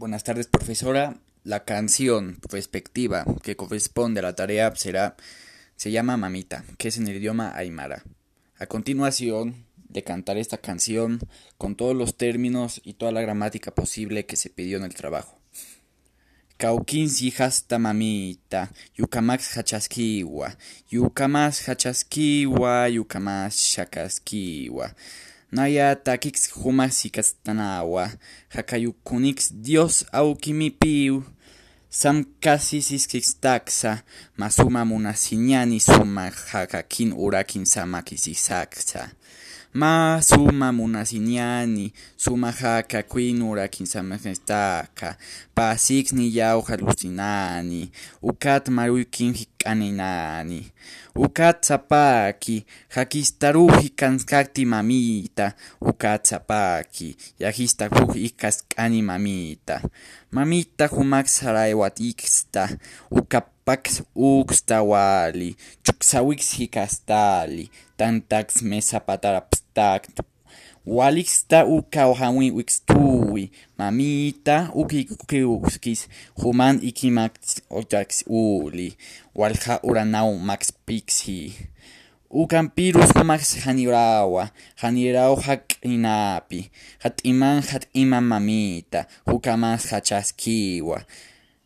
Buenas tardes, profesora. La canción respectiva que corresponde a la tarea será se llama Mamita, que es en el idioma aymara. A continuación de cantar esta canción con todos los términos y toda la gramática posible que se pidió en el trabajo. Kaukinsi hasta mamita, yukamax hachaskiwa, yukamas hachaskiwa, yukamas shakaskiwa. Naya takix humasikastanawa, hakayukunix Dios aukimipiu. Sam casi taxa, masuma munasiñani suma hakakin urakin samakisisaksa. Ma suma munasiñani, suma haka queen urakin samakistaka, pasix ni yau halucinani, ukat maruikin hikanenani. Ukat sapaki, hakistaruhi kanskakti mamita, ukat sapaki, yahistaruhi ikaskani mamita. Mamita humak saraiwat iksta, ukapax uksta wali, chuksawix hikastali, tantax mesa patarapstakta. Walixta uka ohawi wixtuwi, mamita ukikiuskis, human ikimax otax uli, walha uranau max pixi. Ukan pirus humax hanirawa, hanirau hak inapi, hat iman hat iman mamita, hukamas hachaskiwa.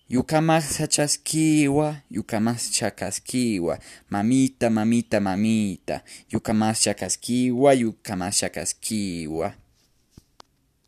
Yukamas hachaskiwa, yukamas chakaskiwa, mamita, mamita, mamita, yukamas chakaskiwa, yukamas chakaskiwa.